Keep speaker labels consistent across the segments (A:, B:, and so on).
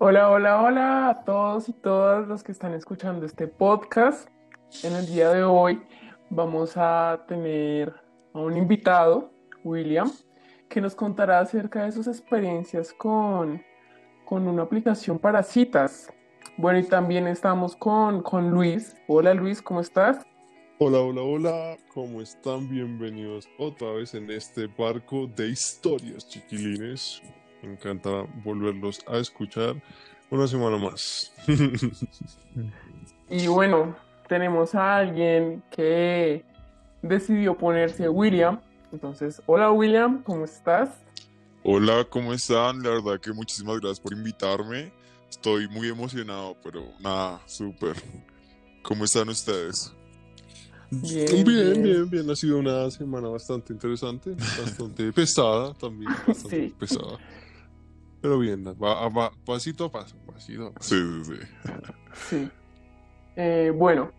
A: Hola, hola, hola a todos y todas los que están escuchando este podcast. En el día de hoy vamos a tener a un invitado, William, que nos contará acerca de sus experiencias con, con una aplicación para citas. Bueno, y también estamos con, con Luis. Hola Luis, ¿cómo estás?
B: Hola, hola, hola, ¿cómo están? Bienvenidos otra vez en este barco de historias, chiquilines. Me encanta volverlos a escuchar una semana más.
A: y bueno, tenemos a alguien que decidió ponerse William. Entonces, hola William, ¿cómo estás?
B: Hola, ¿cómo están? La verdad que muchísimas gracias por invitarme. Estoy muy emocionado, pero nada, súper. ¿Cómo están ustedes? Bien, bien, bien, bien, Ha sido una semana bastante interesante, bastante pesada también, bastante pesada. Pero bien, va, va, pasito a paso, pasito Sí, sí, sí.
A: sí. Eh, bueno,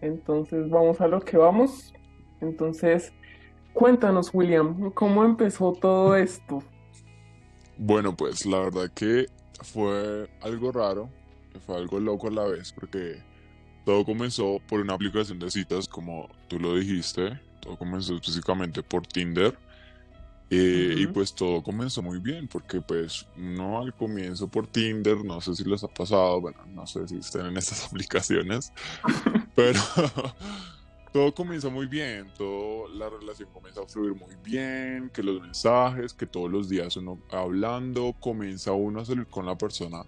A: entonces vamos a lo que vamos. Entonces, cuéntanos, William, ¿cómo empezó todo esto?
B: Bueno, pues la verdad que fue algo raro, fue algo loco a la vez, porque todo comenzó por una aplicación de citas, como tú lo dijiste. Todo comenzó específicamente por Tinder. Eh, y pues todo comenzó muy bien, porque pues no al comienzo por Tinder, no sé si les ha pasado, bueno, no sé si estén en estas aplicaciones, pero todo comienza muy bien, todo, la relación comienza a fluir muy bien, que los mensajes, que todos los días uno hablando, comienza uno a salir con la persona,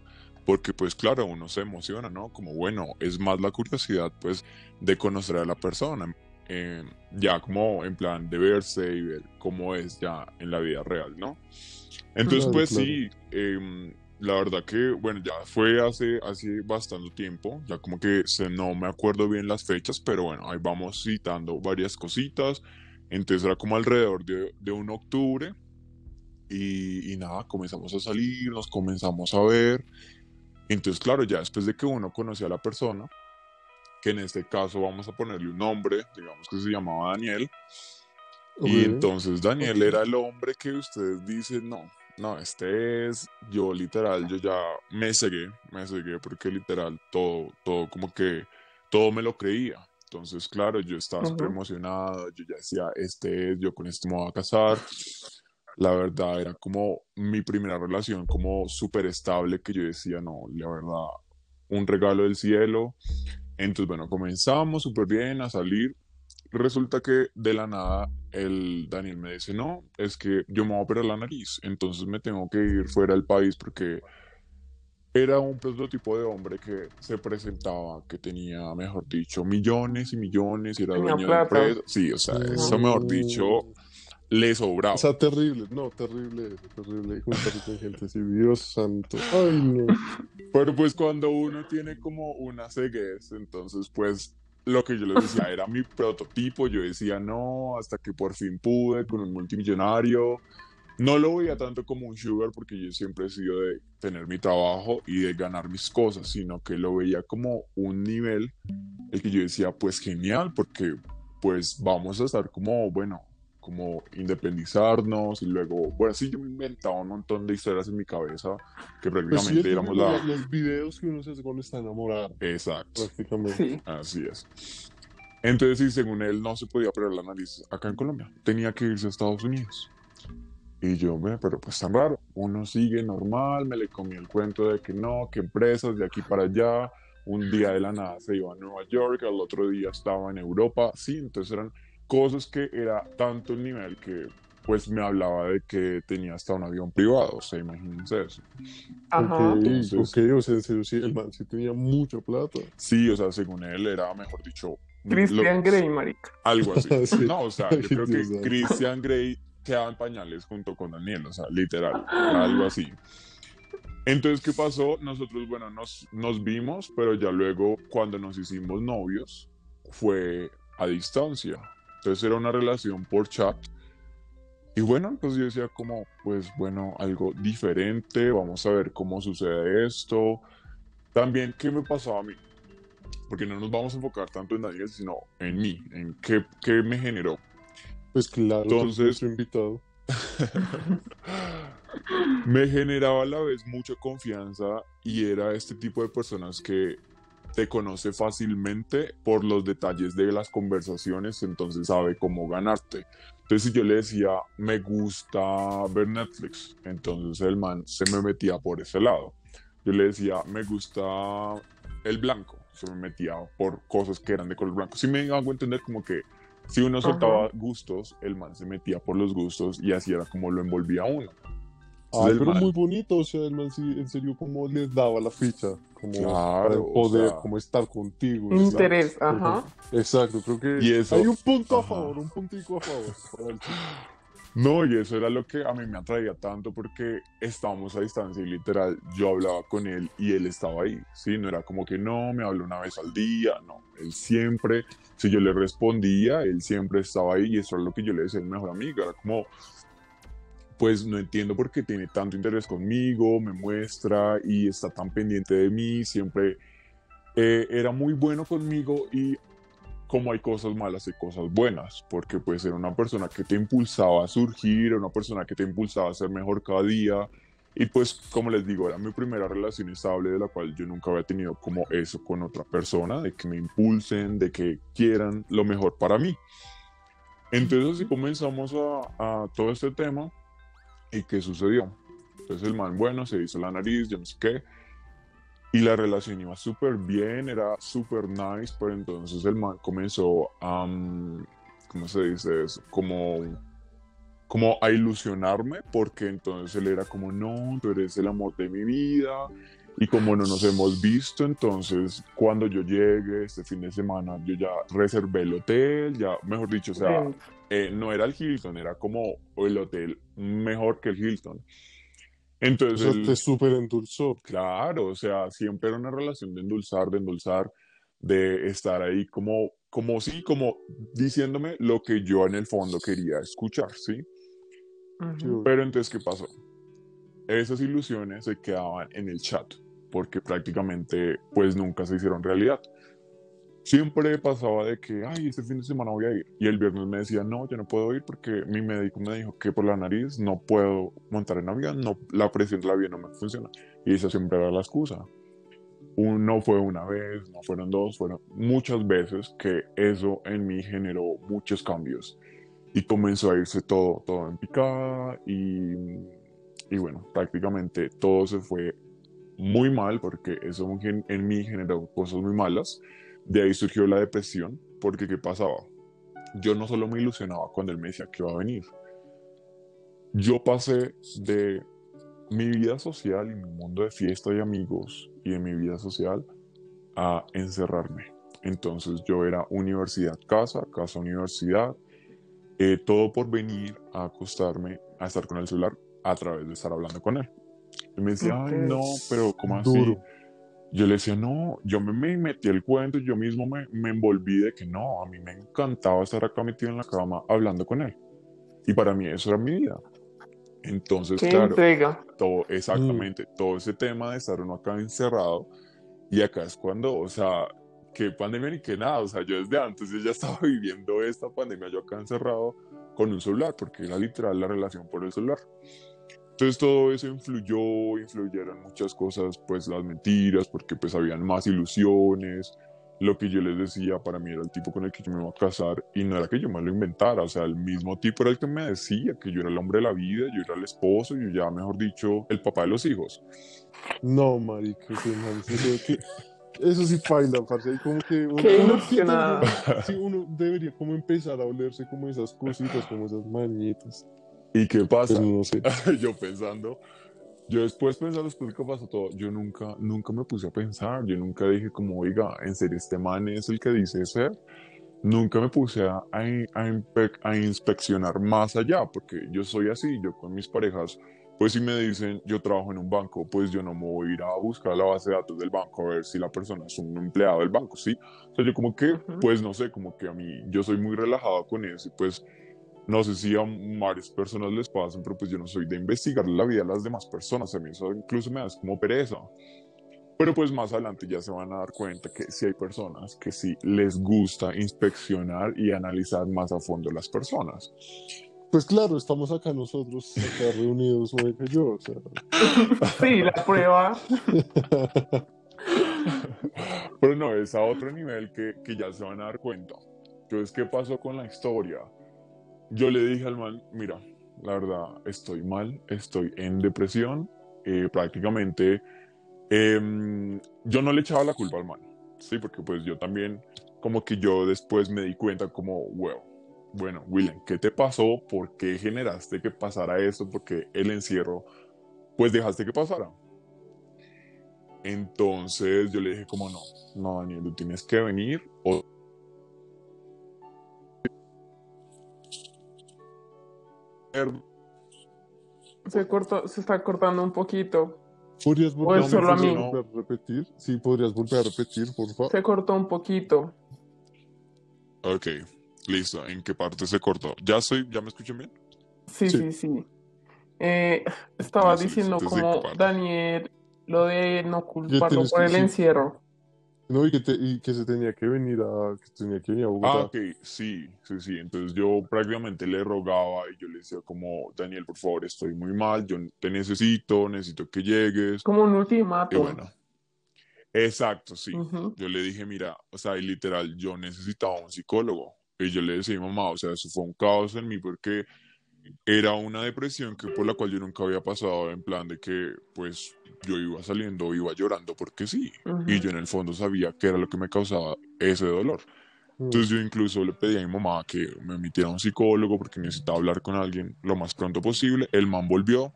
B: porque pues claro, uno se emociona, ¿no? Como bueno, es más la curiosidad pues de conocer a la persona eh, ya como en plan de verse y ver cómo es ya en la vida real, ¿no? Entonces, pues sí, em, la verdad que, bueno, ya fue hace, hace bastante tiempo, ya como que se, no me acuerdo bien las fechas, pero bueno, ahí vamos citando varias cositas. Entonces era como alrededor de, de un octubre y, y, nada, comenzamos a salir, nos comenzamos a ver. Entonces, claro, ya después de que uno conocía a la persona, que en este caso vamos a ponerle un nombre, digamos que se llamaba Daniel. Y entonces Daniel era el hombre que ustedes dicen, no, no, este es, yo literal, yo ya me cegué, me cegué porque literal todo, todo como que, todo me lo creía. Entonces, claro, yo estaba súper emocionado, yo ya decía, este es, yo con este me voy a casar. La verdad era como mi primera relación como súper estable que yo decía, no, la verdad, un regalo del cielo. Entonces, bueno, comenzamos súper bien a salir. Resulta que de la nada el Daniel me dice, no, es que yo me voy a operar la nariz, entonces me tengo que ir fuera del país porque era un prototipo de hombre que se presentaba, que tenía, mejor dicho, millones y millones y era dueño de empresa. Sí, o sea, eso mejor dicho le sobraba. O sea, terrible, no, terrible, terrible. Juntarse con gente así, Dios santo. Ay, no. Pero pues cuando uno tiene como una ceguez, entonces pues lo que yo les decía era mi prototipo. Yo decía no, hasta que por fin pude con un multimillonario. No lo veía tanto como un sugar porque yo siempre he sido de tener mi trabajo y de ganar mis cosas, sino que lo veía como un nivel el que yo decía, pues genial, porque pues vamos a estar como, bueno, como independizarnos y luego, bueno, sí, yo me inventaba un montón de historias en mi cabeza que pues prácticamente éramos la... Los videos que uno se hace cuando está enamorado. Exacto. Prácticamente. Así es. Entonces, sí, según él, no se podía operar la nariz acá en Colombia. Tenía que irse a Estados Unidos. Y yo, pero pues tan raro. Uno sigue normal, me le comí el cuento de que no, que empresas de aquí para allá. Un día de la nada se iba a Nueva York, al otro día estaba en Europa. Sí, entonces eran cosas que era tanto el nivel que pues me hablaba de que tenía hasta un avión privado, o sea, imagínense eso. Ajá. Entonces, ok, o sea, en serio, sí, el man sí tenía mucha plata. Sí, o sea, según él era, mejor dicho...
A: Christian Grey, marica.
B: Algo así. No, o sea, yo creo que Christian Grey quedaba en pañales junto con Daniel, o sea, literal, algo así. Entonces, ¿qué pasó? Nosotros, bueno, nos, nos vimos, pero ya luego, cuando nos hicimos novios, fue a distancia. Entonces era una relación por chat. Y bueno, entonces yo decía como, pues bueno, algo diferente, vamos a ver cómo sucede esto. También, ¿qué me pasó a mí? Porque no nos vamos a enfocar tanto en Daniel, sino en mí, en qué, qué me generó. Pues claro, entonces, invitado. me generaba a la vez mucha confianza y era este tipo de personas que te conoce fácilmente por los detalles de las conversaciones, entonces sabe cómo ganarte. Entonces si yo le decía, me gusta ver Netflix, entonces el man se me metía por ese lado. Yo le decía, me gusta el blanco, se me metía por cosas que eran de color blanco. Si me hago entender como que si uno soltaba gustos, el man se metía por los gustos y así era como lo envolvía uno.
C: Ay, pero muy bonito, o sea, el man sí, en serio, como les daba la ficha, como claro, poder, como estar contigo.
A: Interés, ajá.
C: Exacto, creo que y eso, hay un punto a favor, un puntico a favor.
B: No, y eso era lo que a mí me atraía tanto porque estábamos a distancia y literal yo hablaba con él y él estaba ahí, ¿sí? No era como que no, me habló una vez al día, no, él siempre, si yo le respondía, él siempre estaba ahí y eso era lo que yo le decía a mi mejor amiga, era como, pues no entiendo por qué tiene tanto interés conmigo, me muestra y está tan pendiente de mí, siempre eh, era muy bueno conmigo y como hay cosas malas y cosas buenas, porque pues era una persona que te impulsaba a surgir, una persona que te impulsaba a ser mejor cada día y pues como les digo, era mi primera relación estable de la cual yo nunca había tenido como eso con otra persona, de que me impulsen, de que quieran lo mejor para mí. Entonces así comenzamos a, a todo este tema ¿Y qué sucedió? Entonces el man, bueno, se hizo la nariz, yo no sé qué. Y la relación iba súper bien, era súper nice, pero entonces el man comenzó a, ¿cómo se dice eso? Como, como a ilusionarme, porque entonces él era como, no, tú eres el amor de mi vida, y como no nos hemos visto, entonces cuando yo llegue este fin de semana, yo ya reservé el hotel, ya, mejor dicho, o sea, eh, no era el Hilton, era como el hotel mejor que el Hilton. Entonces,
C: Eso te súper endulzó.
B: Claro, o sea, siempre era una relación de endulzar, de endulzar, de estar ahí como, como sí, como diciéndome lo que yo en el fondo quería escuchar, ¿sí? Pero entonces, ¿qué pasó? esas ilusiones se quedaban en el chat, porque prácticamente pues nunca se hicieron realidad. Siempre pasaba de que, ay, este fin de semana voy a ir. Y el viernes me decía, no, yo no puedo ir porque mi médico me dijo que por la nariz no puedo montar en avión, no, la presión del avión no me funciona. Y esa siempre era la excusa. no fue una vez, no fueron dos, fueron muchas veces que eso en mí generó muchos cambios. Y comenzó a irse todo, todo en picada y y bueno, prácticamente todo se fue muy mal porque eso en mí generó cosas muy malas. De ahí surgió la depresión porque ¿qué pasaba? Yo no solo me ilusionaba cuando él me decía que iba a venir. Yo pasé de mi vida social y mi mundo de fiesta y amigos y de mi vida social a encerrarme. Entonces yo era universidad, casa, casa, universidad, eh, todo por venir a acostarme a estar con el celular a través de estar hablando con él. Y me decía, ay, no, pero ¿cómo así? Yo le decía, no, yo me, me metí el cuento, yo mismo me, me, envolví de que no, a mí me encantaba estar acá metido en la cama hablando con él. Y para mí eso era mi vida. Entonces, claro, todo, exactamente, mm. todo ese tema de estar uno acá encerrado, y acá es cuando, o sea, qué pandemia ni qué nada, o sea, yo desde antes yo ya estaba viviendo esta pandemia, yo acá encerrado con un celular, porque era literal la relación por el celular. Entonces todo eso influyó, influyeron muchas cosas, pues las mentiras, porque pues habían más ilusiones. Lo que yo les decía para mí era el tipo con el que yo me iba a casar y no era que yo me lo inventara, o sea, el mismo tipo era el que me decía que yo era el hombre de la vida, yo era el esposo, yo ya, mejor dicho, el papá de los hijos.
C: No, marica, que eso sí baila, parce, como que uno, sí, uno debería como empezar a olerse como esas cositas, como esas manitas.
B: ¿Y qué pasa? no sé. yo pensando, yo después pensando después qué pasó todo, yo nunca, nunca me puse a pensar, yo nunca dije como, oiga, en serio, este man es el que dice ser. Nunca me puse a, a, a, inspeccionar más allá, porque yo soy así, yo con mis parejas, pues si me dicen, yo trabajo en un banco, pues yo no me voy a ir a buscar la base de datos del banco a ver si la persona es un empleado del banco, ¿sí? O sea, yo como que, pues no sé, como que a mí, yo soy muy relajado con eso y pues no sé si a varias personas les pasan, pero pues yo no soy de investigar la vida de las demás personas. A mí eso incluso me da como pereza. Pero pues más adelante ya se van a dar cuenta que sí hay personas que sí les gusta inspeccionar y analizar más a fondo las personas.
C: Pues claro, estamos acá nosotros, acá reunidos, que yo. O sea.
A: Sí, la prueba.
B: Pero no, es a otro nivel que, que ya se van a dar cuenta. Entonces, ¿qué pasó con la historia? Yo le dije al man, mira, la verdad, estoy mal, estoy en depresión, eh, prácticamente em, yo no le echaba la culpa al man, sí, porque pues yo también, como que yo después me di cuenta como, wow, bueno, William, ¿qué te pasó? ¿Por qué generaste que pasara esto? Porque el encierro, pues dejaste que pasara. Entonces yo le dije como no, no, Daniel, tú tienes que venir.
A: Se, cortó, se está cortando un poquito.
C: ¿Podrías volver,
A: solo a mí?
C: a repetir? Sí, podrías volver a repetir, por favor.
A: Se cortó un poquito.
B: Ok. Listo, ¿en qué parte se cortó? ¿Ya soy, ya me escuchan bien?
A: Sí, sí, sí. Eh, estaba diciendo como Daniel, lo de no culparlo por el encierro.
C: No, y que, y que se tenía que venir a, que tenía que venir a Bogotá.
B: Ah, ok, sí, sí, sí. Entonces yo prácticamente le rogaba y yo le decía como, Daniel, por favor, estoy muy mal, yo te necesito, necesito que llegues.
A: Como un ultimato.
B: Y bueno, exacto, sí. Yo le dije, mira, o sea, y literal, yo necesitaba un psicólogo. Y yo le decía, mamá, o sea, eso fue un caos en mí porque era una depresión que por la cual yo nunca había pasado en plan de que pues yo iba saliendo, iba llorando porque sí. Y yo en el fondo sabía que era lo que me causaba ese dolor. Mm. Entonces yo incluso le pedí a mi mamá que me emitiera un psicólogo porque necesitaba hablar con alguien lo más pronto posible. El man volvió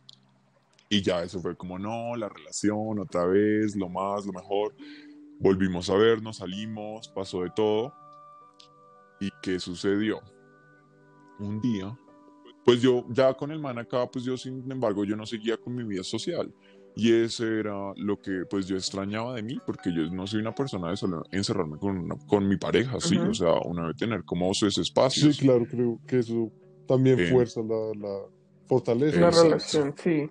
B: y ya eso fue como, no, la relación otra vez, lo más, lo mejor. Volvimos a vernos, salimos, pasó de todo. ¿Y qué sucedió? Un día, pues yo ya con el man acá, pues yo sin embargo, yo no seguía con mi vida social. Y ese era lo que pues yo extrañaba de mí, porque yo no soy una persona de solo encerrarme con, con mi pareja, sí, o sea, uno debe tener como sus espacios.
C: Sí, claro, creo que eso también fuerza la, la fortaleza.
A: La relación, sí.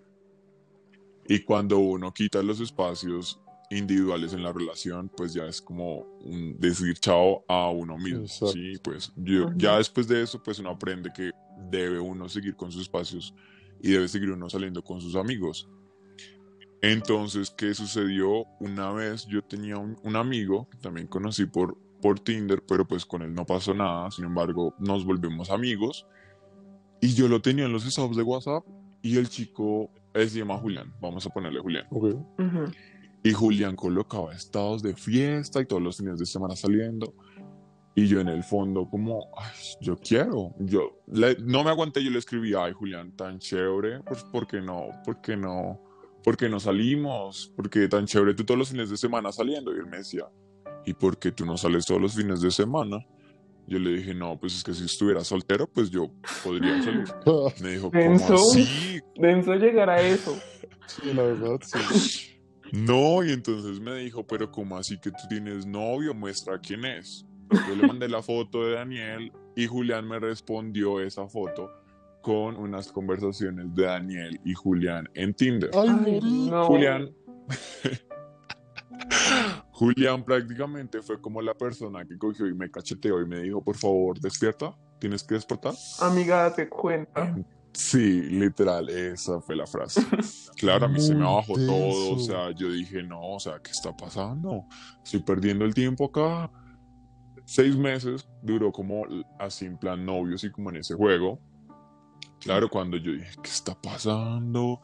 B: Y cuando uno quita los espacios individuales en la relación, pues ya es como un decir chao a uno mismo. Sí, pues yo, ya después de eso, pues uno aprende que debe uno seguir con sus espacios y debe seguir uno saliendo con sus amigos. Entonces, ¿qué sucedió? Una vez yo tenía un, un amigo, también conocí por, por Tinder, pero pues con él no pasó nada, sin embargo, nos volvimos amigos. Y yo lo tenía en los estados de WhatsApp y el chico, él se llama Julián, vamos a ponerle Julián.
C: Okay.
B: Y Julián colocaba estados de fiesta y todos los fines de semana saliendo. Y yo en el fondo como, yo quiero. Yo no me aguanté, yo le escribí, ay Julián, tan chévere, pues ¿por qué no? ¿Por qué no? ¿Por qué no salimos? ¿Por qué tan chévere tú todos los fines de semana saliendo? Y él me decía, ¿y por qué tú no sales todos los fines de semana? Yo le dije, no, pues es que si estuviera soltero, pues yo podría salir. Me dijo, ¿cómo así?
A: Denso llegar a eso.
C: Sí, la verdad, sí.
B: No, y entonces me dijo, pero ¿cómo así que tú tienes novio? Muestra quién es. Yo le mandé la foto de Daniel y Julián me respondió esa foto con unas conversaciones de Daniel y Julián en Tinder.
A: Ay, no.
B: Julián. Julián prácticamente fue como la persona que cogió y me cacheteó y me dijo, por favor, despierta, tienes que despertar.
A: Amiga, date cuenta.
B: Sí, literal, esa fue la frase. Claro, a mí se me bajó todo, o sea, yo dije, no, o sea, ¿qué está pasando? Estoy perdiendo el tiempo acá. Seis meses duró como así en plan novio, así como en ese juego. Claro, cuando yo dije, ¿qué está pasando?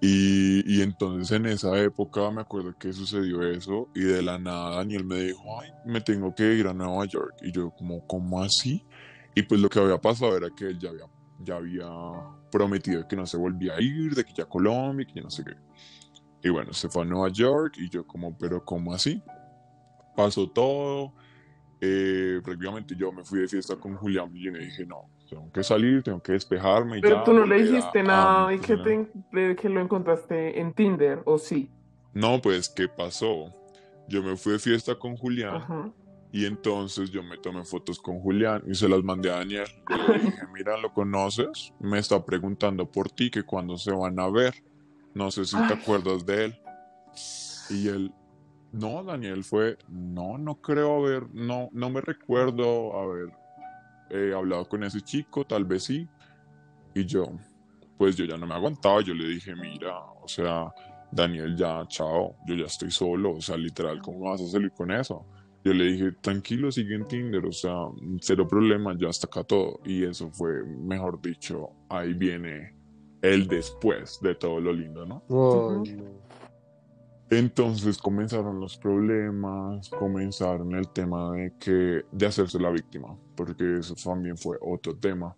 B: Y, y, entonces en esa época me acuerdo que sucedió eso y de la nada Daniel me dijo, ay, me tengo que ir a Nueva York. Y yo como, ¿cómo así? Y pues lo que había pasado era que él ya había ya había prometido que no se volvía a ir, de que ya Colombia, que ya no sé qué. Y bueno, se fue a Nueva York y yo como, pero ¿cómo así? Pasó todo. Eh, prácticamente yo me fui de fiesta con Julián y me dije, no, tengo que salir, tengo que despejarme.
A: Pero tú no le dijiste nada y que, te, que lo encontraste en Tinder, ¿o sí?
B: No, pues, ¿qué pasó? Yo me fui de fiesta con Julián. Ajá y entonces yo me tomé fotos con Julián y se las mandé a Daniel. le dije, mira, ¿lo conoces? Me está preguntando por ti, que cuando se van a ver. No sé si te acuerdas de él. Y él, no, Daniel fue, no, no creo haber, no, no me recuerdo haber eh, hablado con ese chico, tal vez sí. Y yo, pues yo ya no me aguantaba, yo le dije, mira, o sea, Daniel, ya, chao, yo ya estoy solo, o sea, literal, ¿cómo vas a salir con eso? Yo le dije, tranquilo, sigue en Tinder, o sea, cero problema, ya hasta acá todo. Y eso fue, mejor dicho, ahí viene el después de todo lo lindo, ¿no? Entonces comenzaron los problemas, comenzaron el tema de que de hacerse la víctima, porque eso también fue otro tema.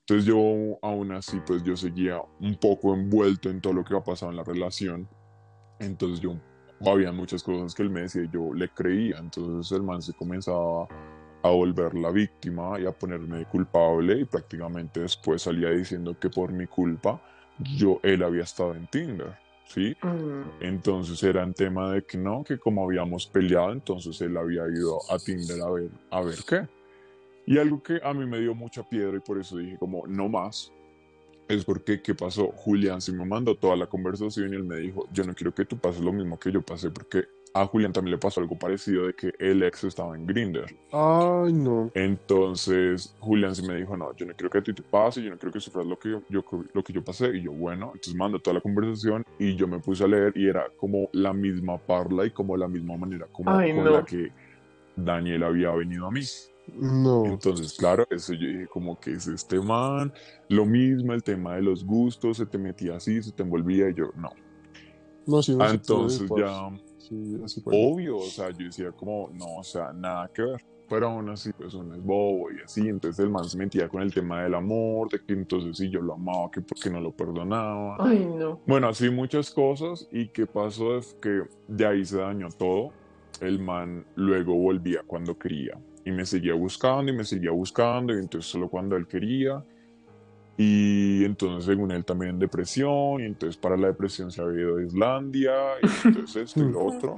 B: Entonces yo aún así pues yo seguía un poco envuelto en todo lo que ha pasado en la relación. Entonces yo había muchas cosas que él me decía y yo le creía. Entonces el man se comenzaba a volver la víctima y a ponerme culpable y prácticamente después salía diciendo que por mi culpa yo él había estado en Tinder. ¿Sí? Entonces era un tema de que no, que como habíamos peleado, entonces él había ido a Tinder a ver, a ver qué. Y algo que a mí me dio mucha piedra y por eso dije como, no más, es porque, ¿qué pasó? Julián se me mandó toda la conversación y él me dijo, yo no quiero que tú pases lo mismo que yo pasé porque a Julián también le pasó algo parecido de que el ex estaba en Grinder.
C: Ay, no.
B: Entonces Julián sí me dijo, no, yo no quiero que a ti te pase, yo no quiero que sufras lo que yo, lo que yo pasé. Y yo, bueno, entonces mando toda la conversación y yo me puse a leer y era como la misma parla y como la misma manera como con la que Daniel había venido a mí.
C: No.
B: Entonces, claro, eso yo dije, como que es este man, lo mismo, el tema de los gustos, se te metía así, se te envolvía, y yo, no.
C: No, sí,
B: no Entonces ya, obvio, o sea, yo decía como, no, o sea, nada que ver. Pero aún así, pues uno es bobo y así, entonces el man se metía con el tema del amor, de que entonces sí yo lo amaba, que porque no lo perdonaba.
A: Ay, no.
B: Bueno, así muchas cosas, y qué pasó es que de ahí se dañó todo. El man luego volvía cuando quería y me seguía buscando y me seguía buscando y entonces solo cuando él quería y entonces según él también depresión y entonces para la depresión se había ido a Islandia y entonces esto y lo otro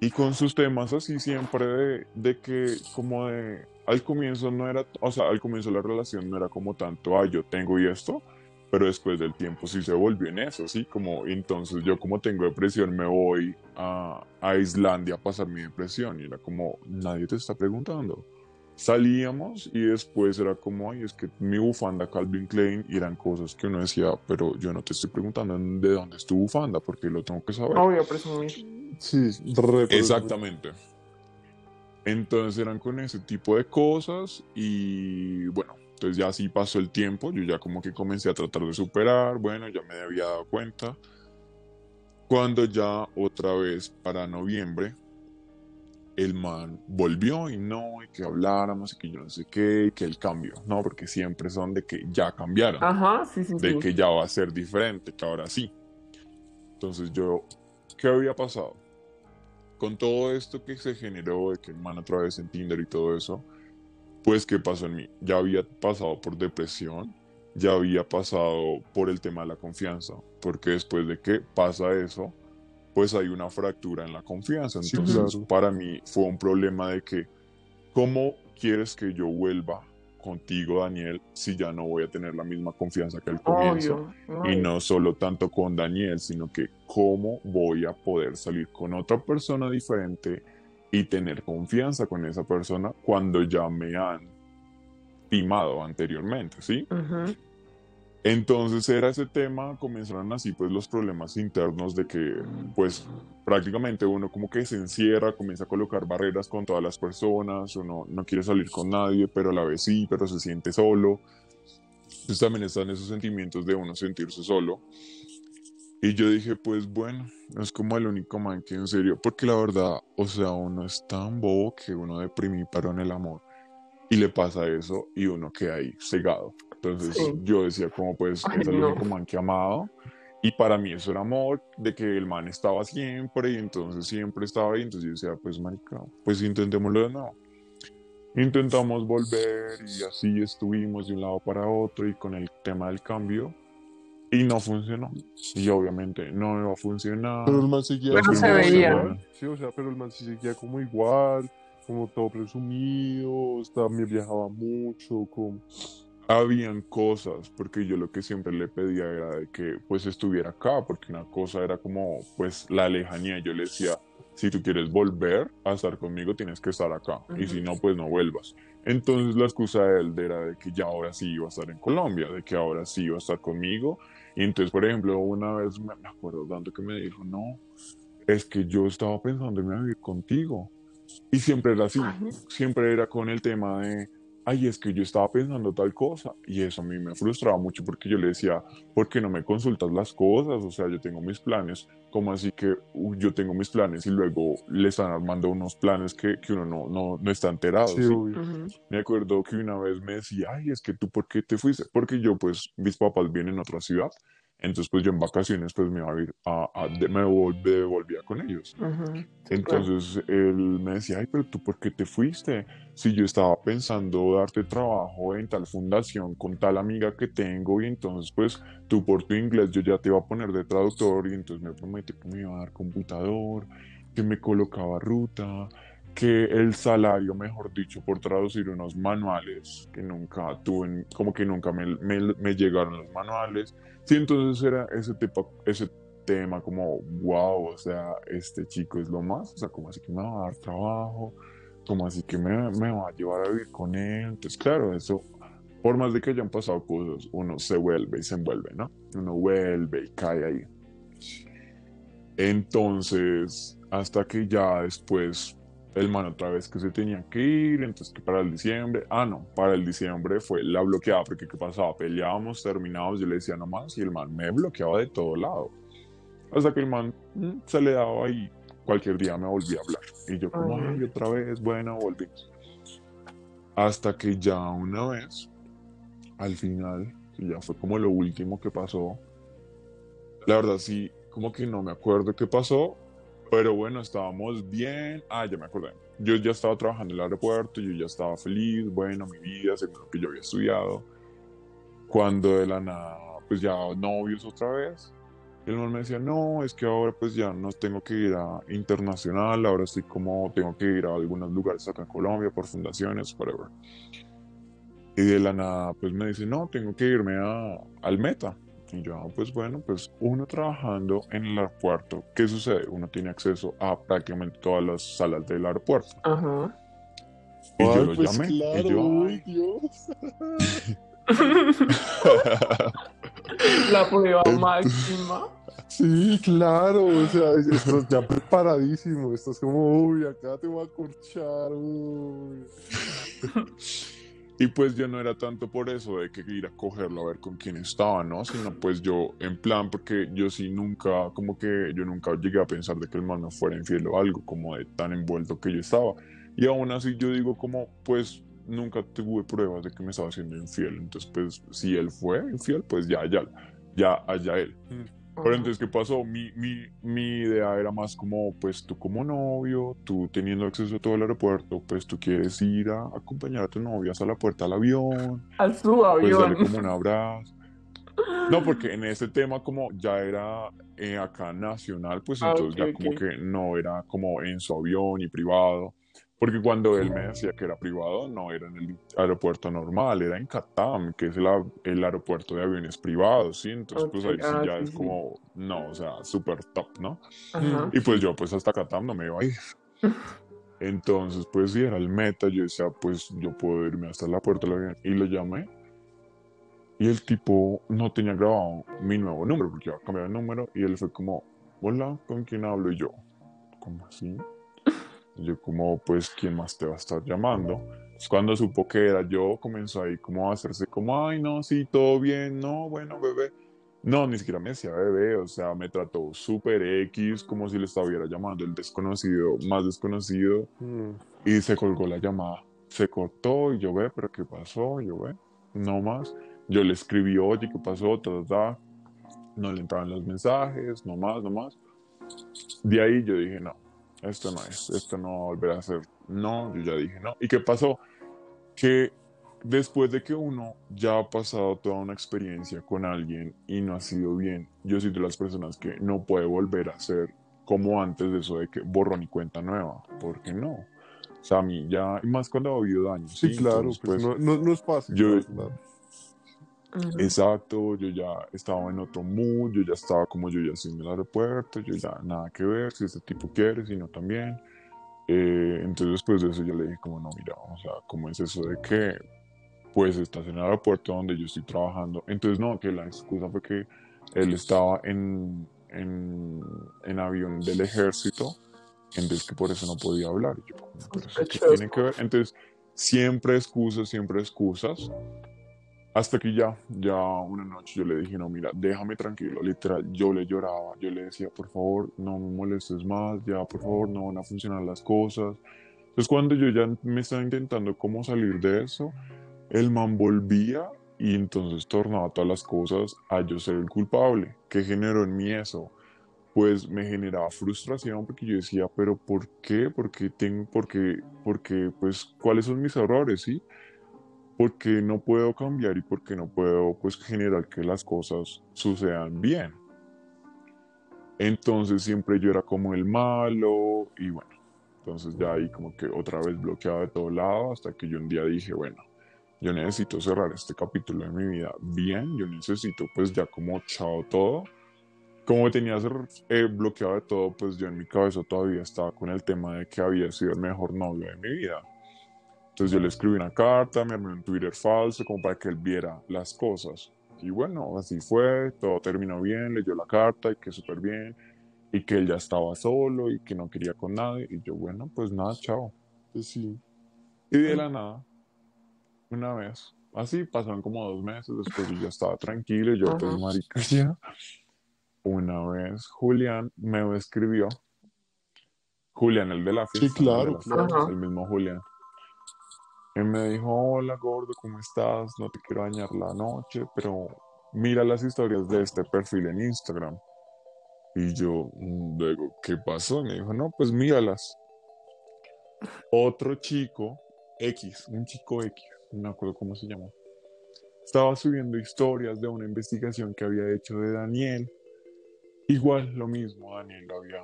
B: y con sus temas así siempre de, de, que como de al comienzo no era o sea al comienzo la relación no era como tanto ah yo tengo y esto pero después del tiempo sí se volvió en eso, ¿sí? Como, entonces yo como tengo depresión me voy a, a Islandia a pasar mi depresión y era como, nadie te está preguntando. Salíamos y después era como, ay, es que mi bufanda Calvin Klein y eran cosas que uno decía, pero yo no te estoy preguntando de dónde es tu bufanda porque lo tengo que saber.
A: Obvio, presumir.
C: Sí,
B: Exactamente. Entonces eran con ese tipo de cosas y bueno, entonces ya así pasó el tiempo, yo ya como que comencé a tratar de superar, bueno, ya me había dado cuenta. Cuando ya otra vez para noviembre, el man volvió y no, y que habláramos y que yo no sé qué, y que el cambio, no, porque siempre son de que ya cambiaron,
A: Ajá, sí, sí,
B: de que ya va a ser diferente, que ahora sí. Entonces yo, ¿qué había pasado? Con todo esto que se generó, de que el man otra vez en Tinder y todo eso, pues, ¿qué pasó en mí? Ya había pasado por depresión, ya había pasado por el tema de la confianza, porque después de que pasa eso, pues hay una fractura en la confianza. Entonces, para mí fue un problema de que, ¿cómo quieres que yo vuelva contigo, Daniel, si ya no voy a tener la misma confianza que al comienzo? Y no solo tanto con Daniel, sino que cómo voy a poder salir con otra persona diferente y tener confianza con esa persona cuando ya me han timado anteriormente, ¿sí? Entonces era ese tema, comenzaron así pues los problemas internos de que pues prácticamente uno como que se encierra, comienza a colocar barreras con todas las personas, uno no quiere salir con nadie, pero a la vez sí, pero se siente solo. Entonces también están esos sentimientos de uno sentirse solo. Y yo dije, pues bueno, es como el único man que en serio, porque la verdad, o sea, uno es tan bobo que uno deprimí para en el amor y le pasa eso y uno queda ahí cegado. Entonces yo decía como pues es el único man que he amado y para mí eso era amor, de que el man estaba siempre y entonces siempre estaba ahí, entonces yo decía pues marica, pues intentémoslo de nuevo. Intentamos volver y así estuvimos de un lado para otro y con el tema del cambio y no funcionó. Y obviamente no iba a funcionar.
C: Pero el man seguía
A: Pero se veía.
C: Sí, o sea, pero el man sí seguía como igual, como todo presumido, también viajaba mucho, como...
B: Habían cosas, porque yo lo que siempre le pedía era de que pues estuviera acá, porque una cosa era como pues la lejanía, yo le decía, si tú quieres volver a estar conmigo, tienes que estar acá. Y si no, pues no vuelvas. Entonces la excusa de él era de que ya ahora sí iba a estar en Colombia, de que ahora sí iba a estar conmigo. Y entonces, por ejemplo, una vez me acuerdo tanto que me dijo, no, es que yo estaba pensando en vivir contigo. Y siempre era así, siempre era con el tema de, ay, es que yo estaba pensando tal cosa. Y eso a mí me frustraba mucho porque yo le decía, ¿por qué no me consultas las cosas? O sea, yo tengo mis planes, como así que yo tengo mis planes y luego le están armando unos planes que, que uno no, no, no, está enterado. Sí, Me acuerdo que una vez me decía, ay, es que tú, ¿por qué te fuiste? Porque yo, pues, mis papás vienen a otra ciudad entonces, pues yo en vacaciones, pues me iba a ir a, me volvía con ellos. Entonces, él me decía, ay, pero tú, ¿por qué te fuiste? Si yo estaba pensando darte trabajo en tal fundación con tal amiga que tengo, y entonces, pues, tú por tu inglés, yo ya te iba a poner de traductor, y entonces me prometió que me iba a dar computador, que me colocaba ruta, que el salario, mejor dicho, por traducir unos manuales que nunca tuve, como que nunca me, me, me llegaron los manuales Sí, entonces era ese, tipo, ese tema como, wow, o sea, este chico es lo más, o sea, como así que me va a dar trabajo, como así que me, me va a llevar a vivir con él. Entonces, claro, eso, por más de que hayan pasado cosas, uno se vuelve y se envuelve, ¿no? Uno vuelve y cae ahí. Entonces, hasta que ya después el man otra vez que se tenía que ir, entonces que para el diciembre, ah no, para el diciembre fue la bloqueada, porque ¿qué pasaba? Peleábamos, terminábamos, yo le decía nomás y el man me bloqueaba de todo lado. Hasta que el man mm, se le daba y cualquier día me volvía a hablar. Y yo como, ay, otra vez, bueno, volvimos. Hasta que ya una vez, al final, ya fue como lo último que pasó, la verdad sí, como que no me acuerdo qué pasó, pero bueno, estábamos bien. Ah, ya me acordé. Yo ya estaba trabajando en el aeropuerto, yo ya estaba feliz, bueno, mi vida, según lo que yo había estudiado. Cuando de la nada, pues ya novios otra vez. Y el man me decía, no, es que ahora pues ya no tengo que ir a internacional, ahora estoy como, tengo que ir a algunos lugares acá en Colombia por fundaciones, whatever. Y de la nada, pues me dice, no, tengo que irme a, al Meta. Y yo, ah, pues bueno, pues uno trabajando en el aeropuerto, ¿qué sucede? Uno tiene acceso a prácticamente todas las salas del aeropuerto. Ajá. Y yo lo pues llamé. y yo, Dios.
A: La prueba máxima.
C: Sí, claro, o sea, estás ya preparadísimo, estás como, uy, acá te voy a corchar, uy.
B: Y pues yo no era tanto por eso de que ir a cogerlo a ver con quién estaba, ¿no? Sino pues yo en plan, porque yo sí nunca, como que yo nunca llegué a pensar de que el man no fuera infiel o algo, como de tan envuelto que yo estaba. Y aún así yo digo como, pues nunca tuve pruebas de que me estaba haciendo infiel. Entonces pues si él fue infiel, pues ya, ya, ya allá él. Pero entonces, ¿qué pasó? Mi, mi, mi, idea era más como, pues tú como novio, tú teniendo acceso a todo el aeropuerto, pues tú quieres ir a acompañar a tu novia hasta la puerta del avión.
A: Al su avión. Pues
B: darle como un abrazo. No, porque en ese tema como ya era eh, acá nacional, pues ah, entonces ya como que no era como en su avión y privado. Porque cuando él me decía que era privado, no era en el aeropuerto normal, era en Catam, que es el, el aeropuerto de aviones privados, ¿sí? Entonces, pues ahí sí ah, ya es como, no, o sea, súper top, ¿no? Y pues yo, pues hasta Catam no me iba a ir. Entonces, pues sí, era el meta, yo decía, pues yo puedo irme hasta la puerta del avión. Y lo llamé. Y el tipo no tenía grabado mi nuevo número, porque iba a cambiar el número. Y él fue como, hola, ¿con quién hablo? Y yo, ¿cómo así? Yo como, pues, ¿quién más te va a estar llamando? cuando supo que era yo, comenzó ahí como a hacerse como, ay, no, sí, todo bien, no, bueno, bebé. No, ni siquiera me decía bebé, o sea, me trató súper X, como si le estuviera llamando el desconocido, más desconocido, mm. y se colgó la llamada. Se cortó y yo ve, pero ¿qué pasó? Yo ve, no más. Yo le escribí, oye, ¿qué pasó? No le entraban los mensajes, no más, no más. De ahí yo dije, no, esto no es, esto no volverá a ser. No, yo ya dije no. ¿Y qué pasó? Que después de que uno ya ha pasado toda una experiencia con alguien y no ha sido bien, yo soy de las personas que no puede volver a ser como antes de eso de que borrón y cuenta nueva, porque no. O sea, a mí ya, y más cuando ha habido daño.
C: Sí, claro, pues, pues, no, no, es fácil. Yo,
B: Exacto, yo ya estaba en otro mood, yo ya estaba como yo ya estoy en el aeropuerto, yo ya nada que ver, si este tipo quiere, si no también. Eh, entonces después de eso yo le dije como no, mira, o sea, ¿cómo es eso de que pues estás en el aeropuerto donde yo estoy trabajando? Entonces no, que la excusa fue que él estaba en, en, en avión del ejército, entonces que por eso no podía hablar. Y yo, pero eso qué tiene que ver? Entonces, siempre excusas, siempre excusas. Hasta que ya, ya una noche yo le dije, no, mira, déjame tranquilo, literal, yo le lloraba, yo le decía, por favor, no me molestes más, ya, por favor, no van a funcionar las cosas. Entonces cuando yo ya me estaba intentando cómo salir de eso, el man volvía y entonces tornaba todas las cosas a yo ser el culpable. ¿Qué generó en mí eso? Pues me generaba frustración porque yo decía, pero ¿por qué? ¿Por qué tengo, por qué, porque, pues, cuáles son mis errores, sí? Porque no puedo cambiar y porque no puedo pues generar que las cosas sucedan bien. Entonces siempre yo era como el malo y bueno, entonces ya ahí como que otra vez bloqueado de todo lado hasta que yo un día dije, bueno, yo necesito cerrar este capítulo de mi vida bien, yo necesito pues ya como chao todo. Como tenía ser eh, bloqueado de todo, pues yo en mi cabeza todavía estaba con el tema de que había sido el mejor novio de mi vida. Entonces yo le escribí una carta, me armé un Twitter falso como para que él viera las cosas. Y bueno, así fue, todo terminó bien, leyó la carta y que súper bien, y que él ya estaba solo y que no quería con nadie. Y yo, bueno, pues nada, chao.
C: Pues sí.
B: Y de la nada, una vez, así pasaron como dos meses, después yo ya estaba tranquilo, y yo pues marica ya. Una vez Julián me escribió, Julián, el de la fiesta.
C: Sí, claro, claro.
B: El mismo Julián. Él me dijo, hola gordo, ¿cómo estás? No te quiero dañar la noche, pero mira las historias de este perfil en Instagram. Y yo, mm, luego, ¿qué pasó? me dijo, no, pues míralas. Otro chico, X, un chico X, no me acuerdo cómo se llama, estaba subiendo historias de una investigación que había hecho de Daniel. Igual, lo mismo, Daniel lo había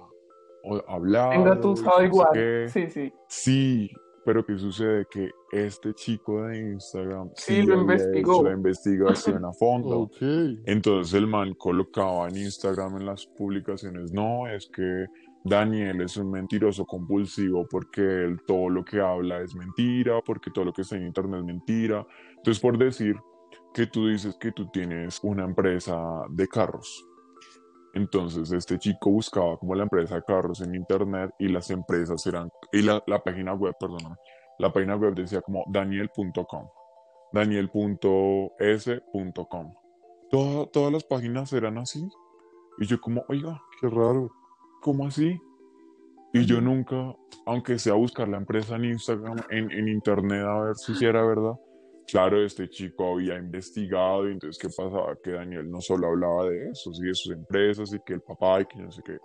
B: hablado.
A: Venga, tú sabes igual. Sí, sí.
B: Sí, pero ¿qué sucede? Que este chico de Instagram
A: sí, lo investigó.
B: la investigación a fondo. Entonces el man colocaba en Instagram en las publicaciones, no, es que Daniel es un mentiroso compulsivo porque él todo lo que habla es mentira, porque todo lo que está en internet es mentira. Entonces por decir que tú dices que tú tienes una empresa de carros, entonces este chico buscaba como la empresa de carros en internet y las empresas eran, y la, la página web, perdón, la página web decía como daniel.com, daniel.s.com. todas las páginas eran así. Y yo como, oiga, qué raro, ¿cómo así? Y yo nunca, aunque sea buscar la empresa en Instagram, en, en internet a ver si era verdad, Claro, este chico había investigado y entonces, ¿qué pasaba? Que Daniel no solo hablaba de eso, sí, de sus empresas y que el papá y que no sé qué.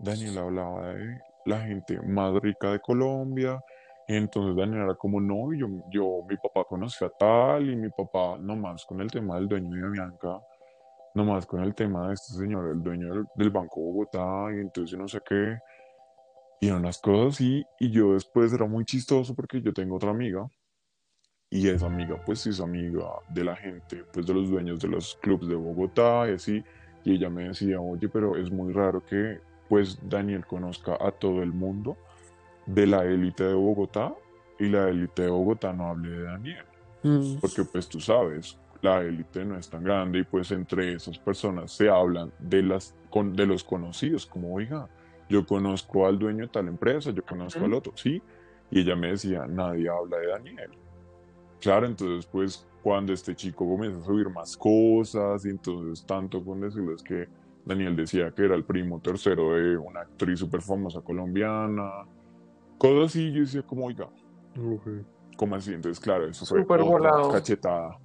B: Daniel hablaba de la gente más rica de Colombia. Y entonces Daniel era como, no, yo, yo, mi papá conocía a tal y mi papá, nomás con el tema del dueño de Avianca, nomás con el tema de este señor, el dueño del, del Banco Bogotá y entonces no sé qué. Y eran las cosas así. Y yo después era muy chistoso porque yo tengo otra amiga y esa amiga pues es amiga de la gente, pues de los dueños de los clubes de Bogotá y así, y ella me decía, oye, pero es muy raro que pues Daniel conozca a todo el mundo de la élite de Bogotá y la élite de Bogotá no hable de Daniel, mm. porque pues tú sabes, la élite no es tan grande y pues entre esas personas se hablan de, las, de los conocidos, como oiga, yo conozco al dueño de tal empresa, yo conozco al otro, sí, y ella me decía, nadie habla de Daniel. Claro, entonces pues cuando este chico comienza a subir más cosas, y entonces tanto con decirles que Daniel decía que era el primo tercero de una actriz súper famosa colombiana, cosas así, yo decía como, oiga, ¿cómo así? Entonces claro, eso fue otra cachetada.